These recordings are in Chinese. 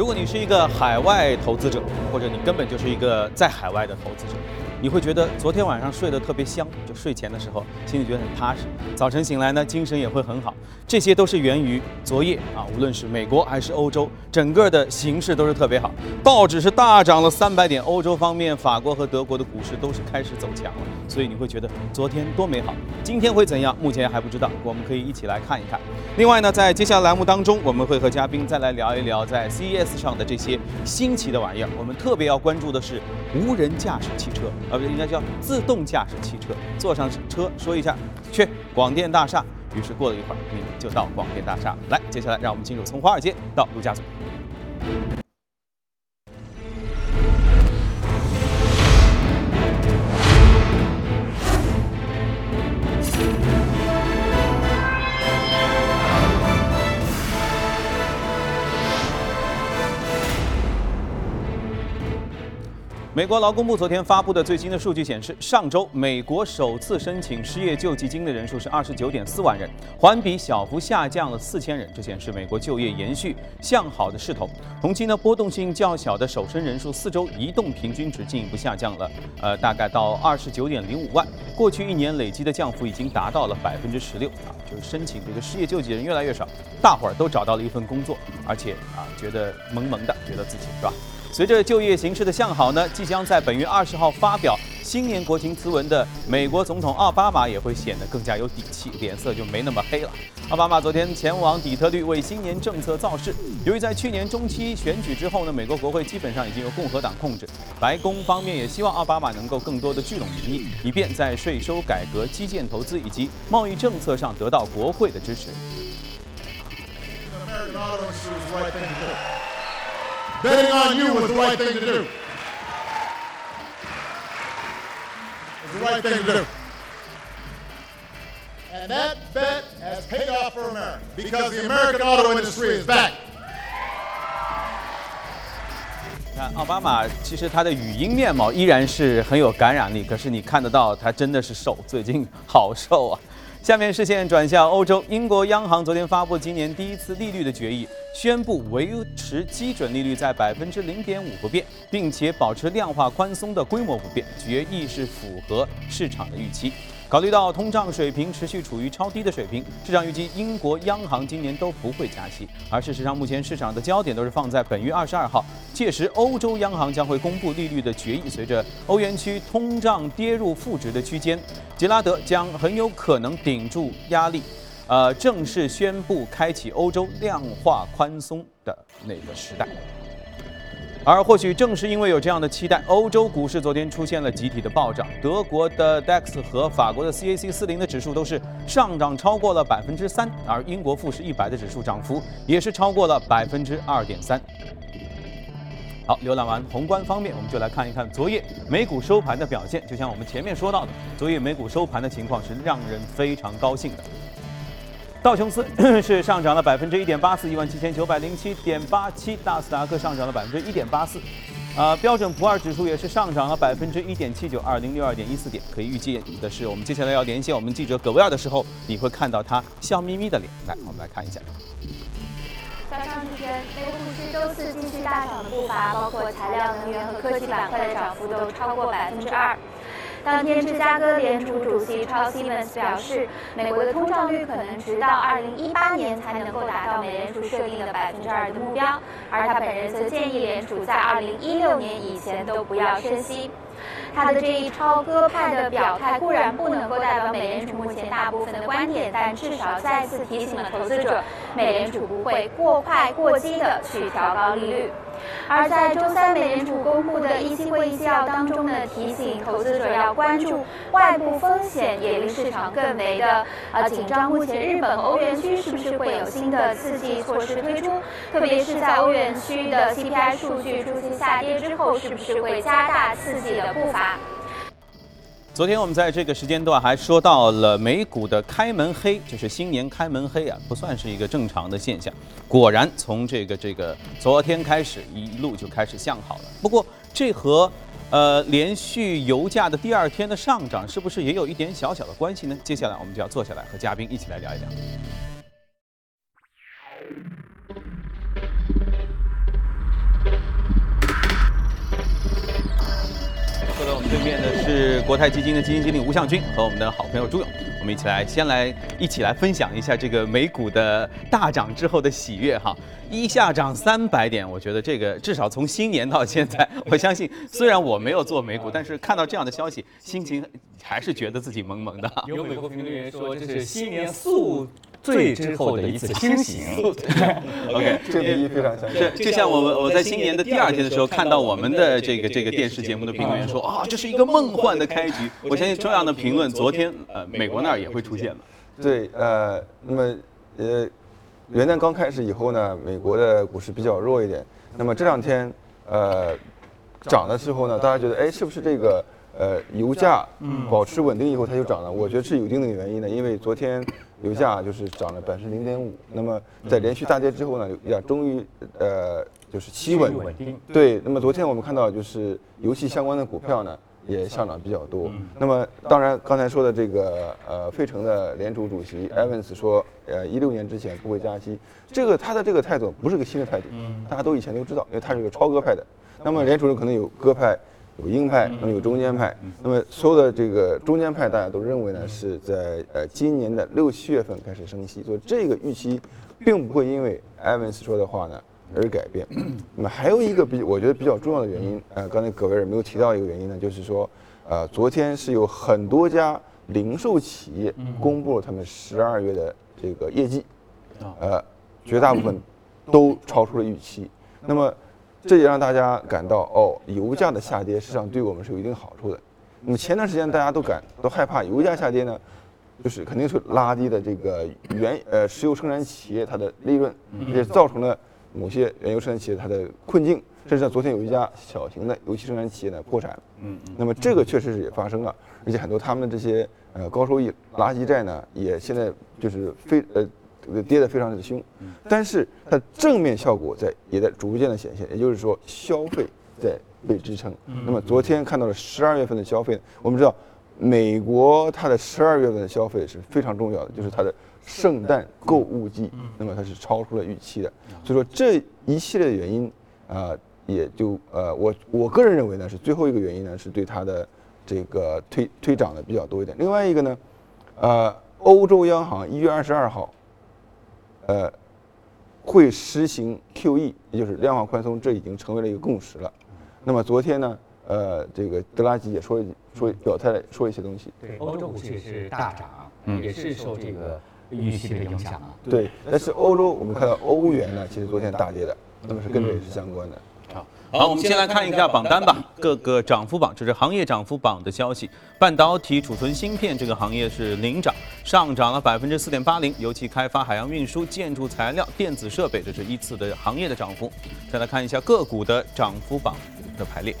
如果你是一个海外投资者，或者你根本就是一个在海外的投资者，你会觉得昨天晚上睡得特别香，就睡前的时候心里觉得很踏实，早晨醒来呢精神也会很好。这些都是源于昨夜啊，无论是美国还是欧洲，整个的形势都是特别好，道指是大涨了三百点，欧洲方面法国和德国的股市都是开始走强了，所以你会觉得昨天多美好。今天会怎样？目前还不知道，我们可以一起来看一看。另外呢，在接下来栏目当中，我们会和嘉宾再来聊一聊在 CES 上的这些新奇的玩意儿。我们特别要关注的是无人驾驶汽车。啊，不应该叫自动驾驶汽车。坐上车说一下，去广电大厦。于是过了一会儿，你们就到广电大厦。来，接下来让我们进入从华尔街到陆家嘴。美国劳工部昨天发布的最新的数据显示，上周美国首次申请失业救济金的人数是二十九点四万人，环比小幅下降了四千人。这显示美国就业延续向好的势头。同期呢，波动性较小的首申人数四周移动平均值进一步下降了，呃，大概到二十九点零五万。过去一年累积的降幅已经达到了百分之十六啊，就是申请这个失业救济人越来越少，大伙儿都找到了一份工作，而且啊，觉得萌萌的，觉得自己是吧？随着就业形势的向好呢，即将在本月二十号发表新年国情咨文的美国总统奥巴马也会显得更加有底气，脸色就没那么黑了。奥巴马昨天前往底特律为新年政策造势。由于在去年中期选举之后呢，美国国会基本上已经由共和党控制，白宫方面也希望奥巴马能够更多的聚拢民意，以便在税收改革、基建投资以及贸易政策上得到国会的支持。Betting on you was the right thing to do. It's the right thing to do. And that bet has paid off for America because the American auto industry is back. 看奥巴马，其实他的语音面貌依然是很有感染力，可是你看得到他真的是瘦，最近好瘦啊。 下面视线转向欧洲，英国央行昨天发布今年第一次利率的决议，宣布维持基准利率在百分之零点五不变，并且保持量化宽松的规模不变。决议是符合市场的预期。考虑到通胀水平持续处于超低的水平，市场预计英国央行今年都不会加息。而事实上，目前市场的焦点都是放在本月二十二号，届时欧洲央行将会公布利率的决议。随着欧元区通胀跌入负值的区间，杰拉德将很有可能顶住压力，呃，正式宣布开启欧洲量化宽松的那个时代。而或许正是因为有这样的期待，欧洲股市昨天出现了集体的暴涨。德国的 DAX 和法国的 CAC 四零的指数都是上涨超过了百分之三，而英国富时一百的指数涨幅也是超过了百分之二点三。好，浏览完宏观方面，我们就来看一看昨夜美股收盘的表现。就像我们前面说到的，昨夜美股收盘的情况是让人非常高兴的。道琼斯 是上涨了百分之一点八四，一万七千九百零七点八七；纳斯达克上涨了百分之一点八四，啊，标准普尔指数也是上涨了百分之一点七九，二零六二点一四点。可以预计的是，我们接下来要连线我们记者葛威尔的时候，你会看到他笑眯眯的脸。来，我们来看一下。早上这天，美股市周四继续大涨的步伐，包括材料、能源和科技板块的涨幅都超过百分之二。当天，芝加哥联储主席 Charles Evans 表示，美国的通胀率可能直到2018年才能够达到美联储设定的百分之二的目标，而他本人则建议联储在2016年以前都不要升息。他的这一超鸽派的表态固然不能够代表美联储目前大部分的观点，但至少再次提醒了投资者，美联储不会过快过激的去调高利率。而在周三美联储公布的议息会议纪要当中呢，提醒投资者要关注外部风险，也令市场更为的呃紧张。目前日本、欧元区是不是会有新的刺激措施推出？特别是在欧元区的 CPI 数据出现下跌之后，是不是会加大刺激的步伐？昨天我们在这个时间段还说到了美股的开门黑，就是新年开门黑啊，不算是一个正常的现象。果然，从这个这个昨天开始，一路就开始向好了。不过，这和呃连续油价的第二天的上涨，是不是也有一点小小的关系呢？接下来我们就要坐下来和嘉宾一起来聊一聊。对面的是国泰基金的基金经理吴向军和我们的好朋友朱勇，我们一起来先来一起来分享一下这个美股的大涨之后的喜悦哈，一下涨三百点，我觉得这个至少从新年到现在，我相信虽然我没有做美股，但是看到这样的消息，心情还是觉得自己萌萌的。有美国评论员说这是新年速醉之后的一次清醒。OK，这比喻非常相是，就像我们我在新年的第二天的时候，看到我们的这个这个电视节目的评论员说啊，这是一个梦幻的开局。我相信这样的评论，昨天呃美国那儿也会出现了。对，呃，那么呃，元旦刚开始以后呢，美国的股市比较弱一点。那么这两天呃涨的时候呢，大家觉得哎，是不是这个呃油价保持稳定以后它就涨了？我觉得是有一定的原因的，因为昨天油价就是涨了百分之零点五。那么在连续大跌之后呢，油价终于呃就是企稳。对，那么昨天我们看到就是游戏相关的股票呢也上涨比较多。那么当然刚才说的这个呃费城的联储主席 Evans 说，呃一六年之前不会加息，这个他的这个态度不是个新的态度，大家都以前都知道，因为他是个超鸽派的。那么联储可能有鸽派。有鹰派，那么有中间派，那么所有的这个中间派，大家都认为呢是在呃今年的六七月份开始升息，所以这个预期并不会因为 Evans 说的话呢而改变。那么还有一个比我觉得比较重要的原因，呃，刚才葛维尔没有提到一个原因呢，就是说，呃，昨天是有很多家零售企业公布了他们十二月的这个业绩，呃，绝大部分都超出了预期。那么这也让大家感到，哦，油价的下跌实际上对我们是有一定好处的。那么前段时间大家都感都害怕油价下跌呢，就是肯定是拉低的这个原呃石油生产企业它的利润，也造成了某些原油生产企业它的困境。甚至昨天有一家小型的油气生产企业呢破产，嗯，那么这个确实是也发生了，而且很多他们的这些呃高收益垃圾债呢，也现在就是非呃这个跌得非常的凶，但是它正面效果在也在逐渐的显现，也就是说消费在被支撑。那么昨天看到了十二月份的消费，我们知道美国它的十二月份的消费是非常重要的，就是它的圣诞购物季，那么它是超出了预期的。所以说这一系列的原因啊、也就呃我我个人认为呢是最后一个原因呢是对它的这个推推涨的比较多一点。另外一个呢，呃，欧洲央行一月二十二号。呃，会实行 QE，也就是量化宽松，这已经成为了一个共识了。那么昨天呢，呃，这个德拉吉也说一说表态了说一些东西。对，欧洲股市是大涨，也是受这个预期的影响啊。对，但是欧洲我们看到欧元呢，其实昨天大跌的，那么是跟这也是相关的。好，好，我们先来看一下榜单吧，各个涨幅榜，这是行业涨幅榜的消息。半导体、储存芯片这个行业是领涨，上涨了百分之四点八零。尤其开发、海洋运输、建筑材料、电子设备，这是依次的行业的涨幅。再来看一下个股的涨幅榜的排列。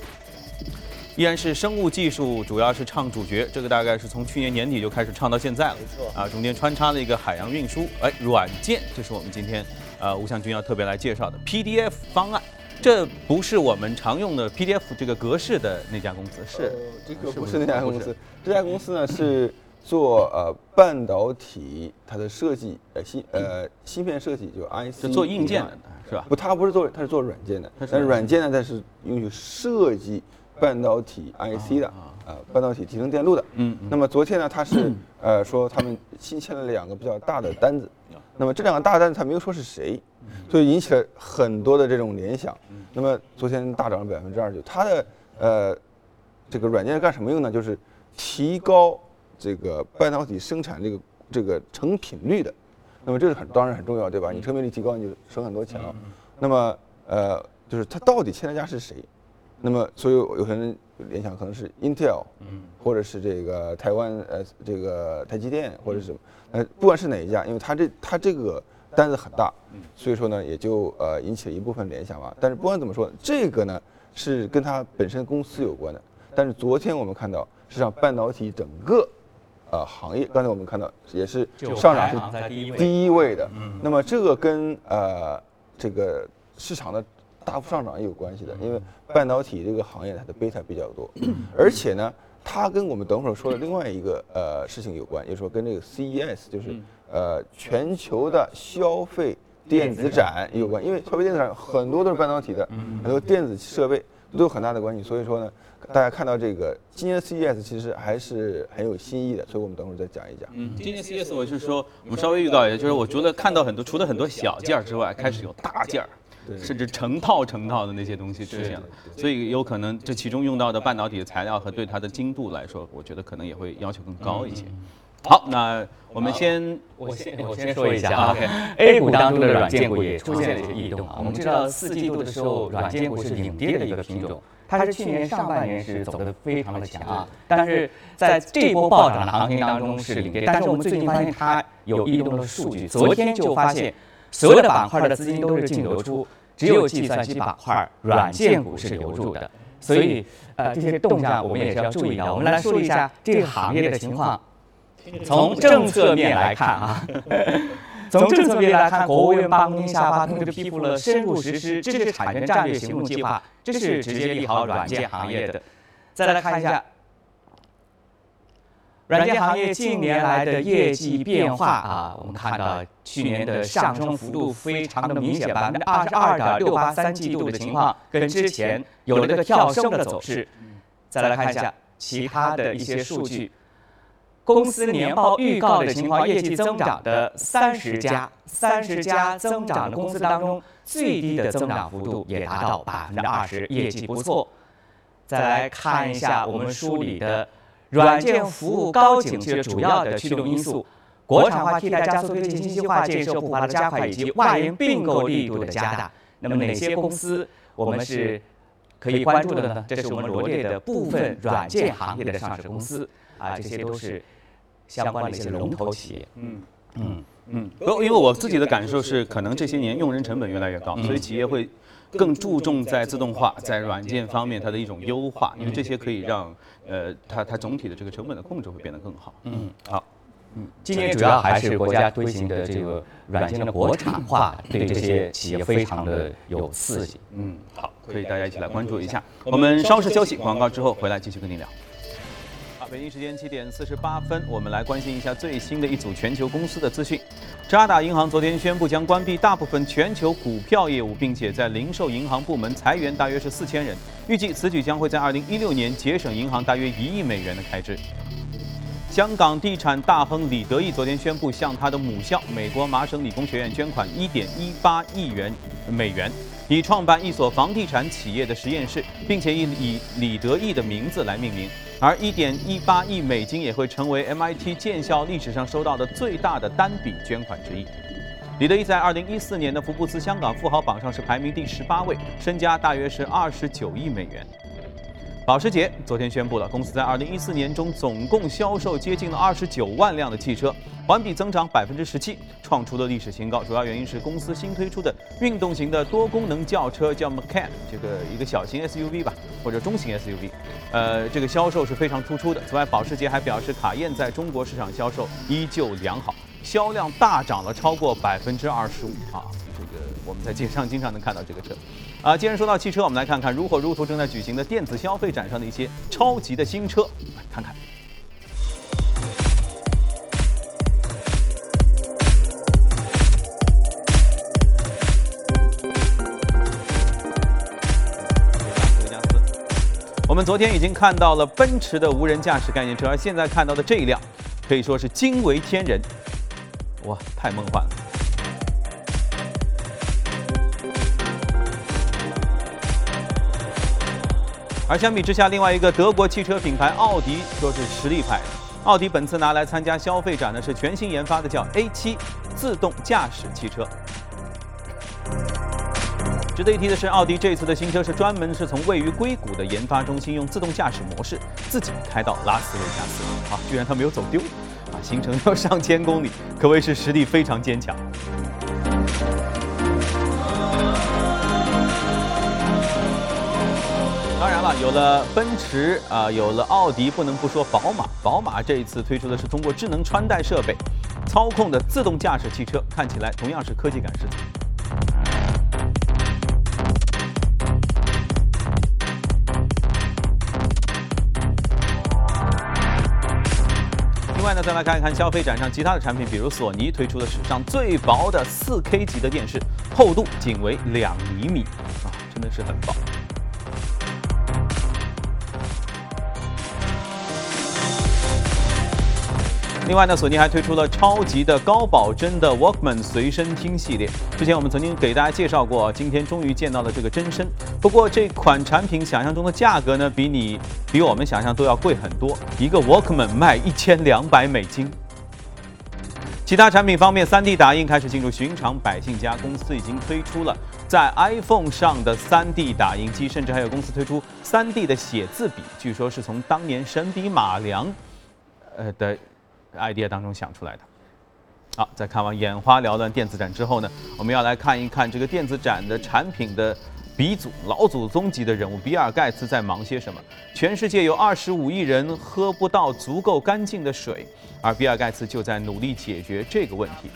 依然是生物技术，主要是唱主角，这个大概是从去年年底就开始唱到现在了。没错啊，中间穿插了一个海洋运输，哎，软件，这是我们今天呃吴向军要特别来介绍的 PDF 方案。这不是我们常用的 PDF 这个格式的那家公司，是。这个不是那家公司，这家公司呢是做呃半导体它的设计，呃芯呃芯片设计就 IC，是做硬件的，是吧？不，它不是做，它是做软件的，但是软件呢，它是用于设计半导体 IC 的，啊，呃半导体集成电路的。嗯。那么昨天呢，它是呃说他们新签了两个比较大的单子，那么这两个大单子他没有说是谁，所以引起了很多的这种联想。那么昨天大涨了百分之二十九，它的呃这个软件干什么用呢？就是提高这个半导体生产这个这个成品率的。那么这是很当然很重要，对吧？你成品率提高，你就省很多钱了。那么呃，就是它到底签的家是谁？那么所以有些人联想可能是 Intel，嗯，或者是这个台湾呃这个台积电或者是什么，呃不管是哪一家，因为它这它这个单子很大，所以说呢也就呃引起了一部分联想吧。但是不管怎么说，这个呢是跟它本身公司有关的。但是昨天我们看到，实际上半导体整个呃行业，刚才我们看到也是上涨是第一位的。那么这个跟呃这个市场的大幅上涨也有关系的，因为半导体这个行业它的贝塔比较多，而且呢，它跟我们等会儿说的另外一个呃事情有关，也就是说跟这个 CES 就是呃全球的消费电子展有关，因为消费电子展很多都是半导体的，很多电子设备，都有很大的关系。所以说呢，大家看到这个今年的 CES 其实还是很有新意的，所以我们等会儿再讲一讲。嗯，今年 CES 我是说，我们稍微预告一下，就是我觉得看到很多，除了很多小件儿之外，开始有大件儿。甚至成套成套的那些东西出现了，所以有可能这其中用到的半导体的材料和对它的精度来说，我觉得可能也会要求更高一些。好，那我们先我先我先说一下啊，A 股当中的软件股也出现了一些异动啊。我们知道四季度的时候，软件股是领跌的一个品种，它是去年上半年是走的非常的强啊，但是在这波暴涨的行情当中是领跌，但是我们最近发现它有异动的数据，昨天就发现所有的板块的资金都是净流出。只有计算机板块、软件股是留住的，所以呃这些动向我们也是要注意的。我们来说一下这个行业的情况。从政策面来看啊，从政策面来看，国务院办公厅下发通知批复了深入实施知识产权战略行动计划，这是直接利好软件行业的。再来看一下。软件行业近年来的业绩变化啊，我们看到去年的上升幅度非常的明显，百分之二十二点六八三季度的情况，跟之前有了个跳升的走势。再来看一下其他的一些数据，公司年报预告的情况，业绩增长的三十家，三十家增长的公司当中，最低的增长幅度也达到百分之二十，业绩不错。再来看一下我们梳理的。软件服务高景气的主要的驱动因素，国产化替代加速推进信息化建设步伐的加快，以及外延并购力度的加大。那么哪些公司我们是可以关注的呢？这是我们罗列的部分软件行业的上市公司啊，这些都是相关的一些龙头企业。嗯嗯嗯。因为我自己的感受是，可能这些年用人成本越来越高，所以企业会。更注重在自动化，在软件方面它的一种优化，因为这些可以让呃它它总体的这个成本的控制会变得更好。嗯，好，嗯，今年主要还是国家推行的这个软件的国产化，对这些企业非常的有刺激。嗯，好，可以大家一起来关注一下。我们稍事休息，广告之后回来继续跟您聊。北京时间七点四十八分，我们来关心一下最新的一组全球公司的资讯。渣打银行昨天宣布将关闭大部分全球股票业务，并且在零售银行部门裁员大约是四千人。预计此举将会在二零一六年节省银行大约一亿美元的开支。香港地产大亨李德义昨天宣布向他的母校美国麻省理工学院捐款一点一八亿元美元，以创办一所房地产企业的实验室，并且以以李德义的名字来命名。而1.18亿美金也会成为 MIT 建校历史上收到的最大的单笔捐款之一。李德义在2014年的福布斯香港富豪榜上是排名第十八位，身家大约是29亿美元。保时捷昨天宣布了，公司在2014年中总共销售接近了29万辆的汽车，环比增长17%，创出了历史新高。主要原因是公司新推出的运动型的多功能轿车叫 Macan，这个一个小型 SUV 吧，或者中型 SUV，呃，这个销售是非常突出的。此外，保时捷还表示，卡宴在中国市场销售依旧良好，销量大涨了超过百分之二十五啊！这个我们在街上经常能看到这个车。啊，既然说到汽车，我们来看看如火如荼正在举行的电子消费展上的一些超级的新车，来看看。我们昨天已经看到了奔驰的无人驾驶概念车，而现在看到的这一辆，可以说是惊为天人，哇，太梦幻了。而相比之下，另外一个德国汽车品牌奥迪说是实力派。奥迪本次拿来参加消费展的是全新研发的叫 A7 自动驾驶汽车。值得一提的是，奥迪这次的新车是专门是从位于硅谷的研发中心用自动驾驶模式自己开到拉斯维加斯，啊，居然它没有走丢，啊，行程要上千公里，可谓是实力非常坚强。有了奔驰啊，有了奥迪，不能不说宝马。宝马这一次推出的是通过智能穿戴设备操控的自动驾驶汽车，看起来同样是科技感十足。另外呢，再来看一看消费展上其他的产品，比如索尼推出的史上最薄的 4K 级的电视，厚度仅为两厘米，啊，真的是很薄。另外呢，索尼还推出了超级的高保真的 Walkman 随身听系列。之前我们曾经给大家介绍过，今天终于见到了这个真身。不过这款产品想象中的价格呢，比你比我们想象都要贵很多，一个 Walkman 卖一千两百美金。其他产品方面，3D 打印开始进入寻常百姓家，公司已经推出了在 iPhone 上的 3D 打印机，甚至还有公司推出 3D 的写字笔，据说是从当年神笔马良，呃的 idea 当中想出来的。好，在看完眼花缭乱电子展之后呢，我们要来看一看这个电子展的产品的鼻祖、老祖宗级的人物比尔盖茨在忙些什么？全世界有二十五亿人喝不到足够干净的水。而比尔盖茨就在努力解决这个问题。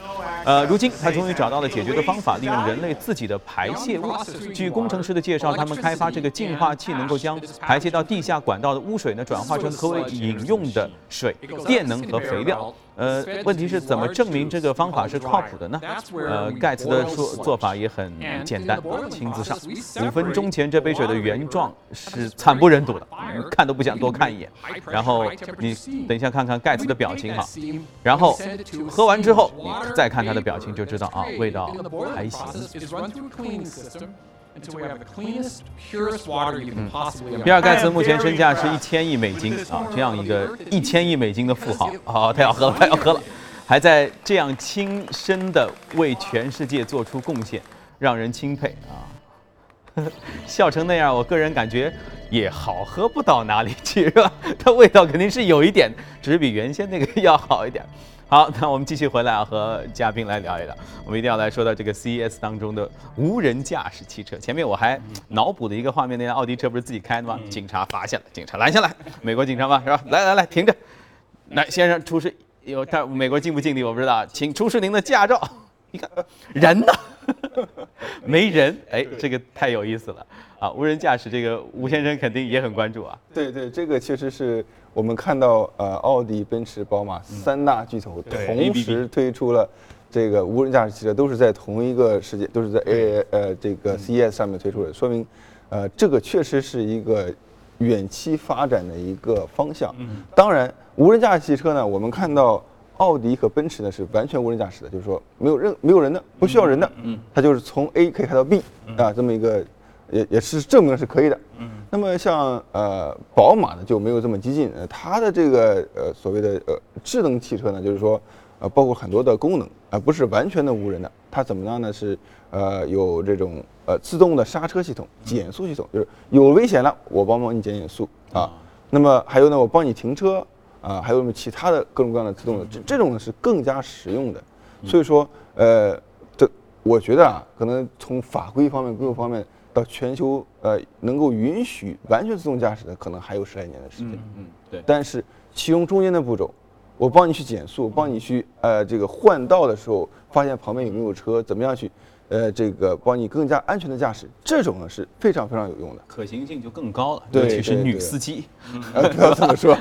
呃，如今他终于找到了解决的方法，利用人类自己的排泄物。据工程师的介绍，他们开发这个净化器，能够将排泄到地下管道的污水呢，转化成可以饮用的水、电能和肥料。呃，问题是怎么证明这个方法是靠谱的呢？呃，盖茨的说做法也很简单，亲自上。五分钟前这杯水的原状是惨不忍睹的，看都不想多看一眼。然后你等一下看看盖茨的表情。好，然后喝完之后，你再看他的表情就知道啊，味道还行。比尔盖茨目前身价是一千亿美金啊，这样一个一千亿美金的富豪。啊，他要喝了，他要喝了，还在这样亲身的为全世界做出贡献，让人钦佩啊。笑成那样，我个人感觉也好喝不到哪里去，是吧？它味道肯定是有一点，只是比原先那个要好一点。好，那我们继续回来啊，和嘉宾来聊一聊。我们一定要来说到这个 CES 当中的无人驾驶汽车。前面我还脑补的一个画面，那辆奥迪车不是自己开的吗？警察发现了，警察拦下来，美国警察嘛，是吧？来来来，停着，来先生出示有，但美国敬不敬礼我不知道，请出示您的驾照。你看人呢？没人，哎，这个太有意思了啊！无人驾驶这个吴先生肯定也很关注啊。对对，这个确实是我们看到呃，奥迪、奔驰、宝马三大巨头同时推出了这个无人驾驶汽车，都是在同一个时间，都是在 A 呃这个 CES 上面推出的，说明呃这个确实是一个远期发展的一个方向。当然，无人驾驶汽车呢，我们看到。奥迪和奔驰呢是完全无人驾驶的，就是说没有任没有人的，不需要人的，嗯，它就是从 A 可以开到 B 啊，这么一个也也是证明是可以的，嗯。那么像呃宝马呢就没有这么激进，呃，它的这个呃所谓的呃智能汽车呢，就是说呃包括很多的功能啊，不是完全的无人的，它怎么样呢？是呃有这种呃自动的刹车系统、减速系统，就是有危险了我帮帮你减减速啊。那么还有呢，我帮你停车。啊，还有什么其他的各种各样的自动的，这这种呢是更加实用的。所以说，呃，这我觉得啊，可能从法规方面、各个方面到全球呃能够允许完全自动驾驶的，可能还有十来年的时间。嗯，对。但是其中中间的步骤，我帮你去减速，帮你去呃这个换道的时候，发现旁边有没有车，怎么样去？呃，这个帮你更加安全的驾驶，这种呢是非常非常有用的，可行性就更高了，尤其是女司机，呃不要这么说。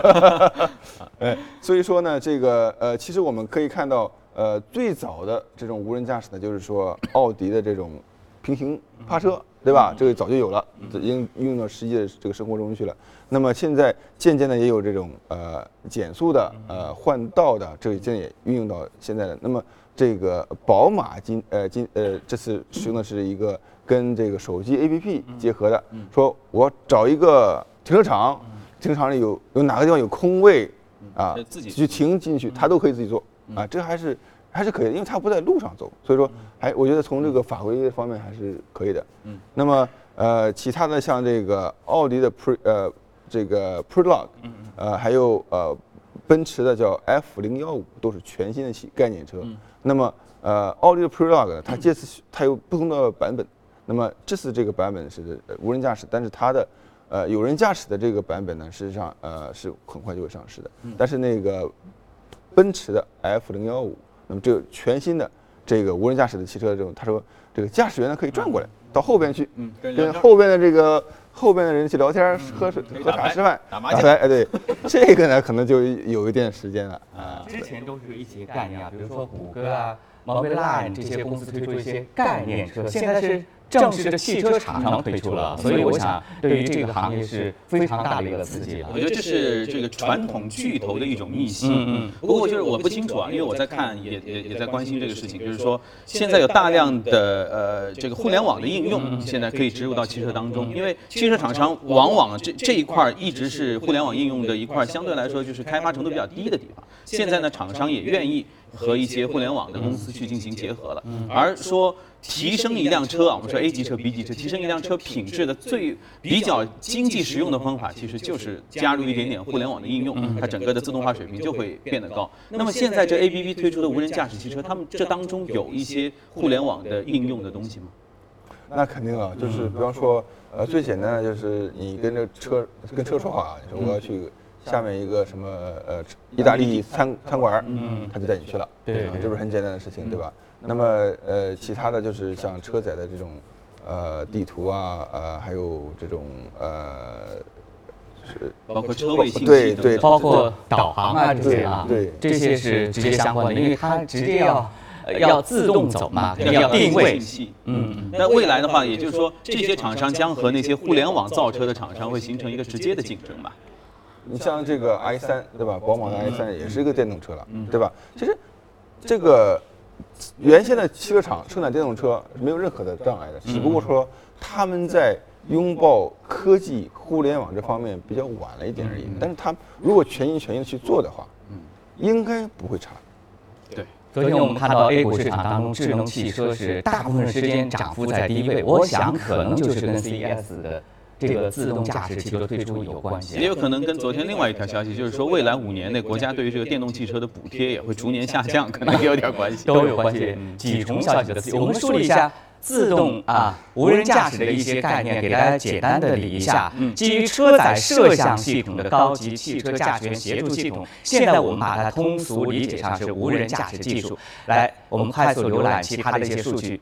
哎，所以说呢，这个呃，其实我们可以看到，呃，最早的这种无人驾驶呢，就是说奥迪的这种平行趴车，对吧？这个早就有了，已经运用到实际的这个生活中去了。那么现在渐渐的也有这种呃减速的、呃换道的，这个现在也运用到现在的。那么这个宝马今呃今呃这次使用的是一个跟这个手机 APP 结合的，说我找一个停车场，停车场里有有哪个地方有空位啊，自己去停进去，它都可以自己做啊，这还是还是可以的，因为它不在路上走，所以说还我觉得从这个法规方面还是可以的。嗯，那么呃其他的像这个奥迪的 Pre 呃这个 Prologue，呃还有呃奔驰的叫 F 零幺五都是全新的概念车。那么，呃，奥迪的 Prologue 它这次它有不同的版本。那么这次这个版本是无人驾驶，但是它的呃有人驾驶的这个版本呢，实际上呃是很快就会上市的。但是那个奔驰的 F 零幺五，那么这个全新的这个无人驾驶的汽车这种，他说这个驾驶员呢可以转过来到后边去，跟后边的这个后边的人去聊天、喝水、喝茶、吃饭、打麻将。哎，对，这个呢可能就有一点时间了啊。之前都是一些概念啊，比如说谷歌啊、Mobileye 这些公司推出一些概念车，现在是。正式的汽车厂商推出了，所以我想对于这个行业是非常大的一个刺激了我。觉得这是这个传统巨头的一种逆袭。嗯嗯。不过就是我不清楚啊，因为我在看，也也也在关心这个事情，就是说现在有大量的呃这个互联网的应用，现在可以植入到汽车当中。因为汽车厂商往往这这一块儿一直是互联网应用的一块儿相对来说就是开发程度比较低的地方。现在呢，厂商也愿意和一些互联网的公司去进行结合了，而说。提升一辆车啊，我们说 A 级车、B 级车，提升一辆车品质的最比较经济实用的方法，其实就是加入一点点互联网的应用，它整个的自动化水平就会变得高。那么现在这 ABB 推出的无人驾驶汽车，他们这当中有一些互联网的应用的东西吗？那肯定啊，就是比方说，呃，最简单的就是你跟这车跟车说话，你说我要去下面一个什么呃意大利餐餐馆，嗯，他就带你去了，对啊这不是很简单的事情，对吧？那么呃，其他的就是像车载的这种呃地图啊，呃，还有这种呃是包括车位信息对包括导航啊这些啊，对。这些是直接相关的，因为它直接要呃要自动走嘛，肯定要定位。嗯，那未来的话，也就是说，这些厂商将和那些互联网造车的厂商会形成一个直接的竞争吧？你像这个 i 三对吧？宝马的 i 三也是一个电动车了，对吧？其实这个原先的汽车厂生产电动车是没有任何的障碍的，只不过说他们在拥抱科技、互联网这方面比较晚了一点而已。但是他如果全心全意的去做的话，应该不会差。对。昨天我们看到 A 股市场当中，智能汽车是大部分时间涨幅在第一位，我想可能就是跟 CES 的这个自动驾驶汽车推出有关系。也有可能跟昨天另外一条消息，就是说未来五年内国家对于这个电动汽车的补贴也会逐年下降，可能也有点关系。都有关系，几重消息的刺激。我们梳理一下自动啊无人驾驶的一些概念，给大家简单的理一下。基于车载摄像系统的高级汽车驾驶员协助系统，现在我们把它通俗理解上是无人驾驶技术。来，我们快速浏览其他的一些数据。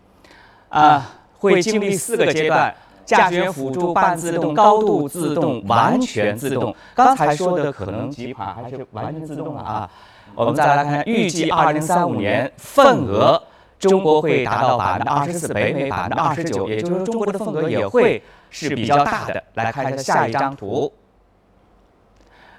啊，会经历四个阶段。驾驶员辅助、半自动、高度自动、完全自动。刚才说的可能几款还是完全自动的啊。我们再来看，预计二零三五年份额，中国会达到百分之二十四，北美百分之二十九，也就是中国的份额也会是比较大的。来看一下下一张图。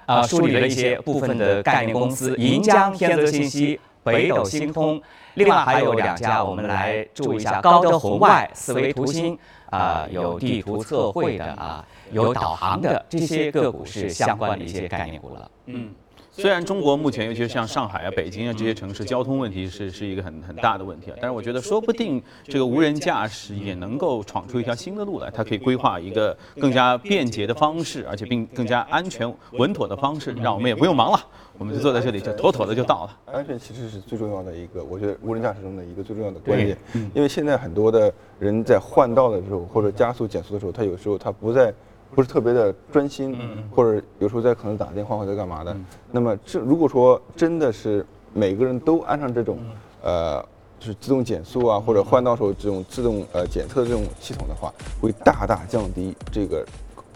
啊，梳理了一些部分的概念公司：银江天泽信息、北斗星通，另外还有两家，我们来注意一下：高德红外、思维图新。啊，有地图测绘的啊，有导航的这些个股是相关的一些概念股了。嗯，虽然中国目前尤其是像上海啊、北京啊这些城市，交通问题是是一个很很大的问题啊，但是我觉得说不定这个无人驾驶也能够闯出一条新的路来，它可以规划一个更加便捷的方式，而且并更加安全稳妥的方式，让我们也不用忙了，我们就坐在这里就妥妥的就到了。安全其实是最重要的一个，我觉得无人驾驶中的一个最重要的关键。因为现在很多的人在换道的时候或者加速减速的时候，他有时候他不在，不是特别的专心，或者有时候在可能打电话或者干嘛的。那么这如果说真的是每个人都安上这种，呃，就是自动减速啊，或者换道时候这种自动呃检测这种系统的话，会大大降低这个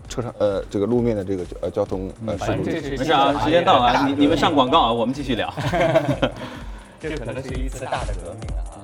车上呃这个路面的这个呃交通呃事故率。反正这是没事啊，时间到了啊，你你们上广告啊，我们继续聊。这可能是一次大的革命了啊。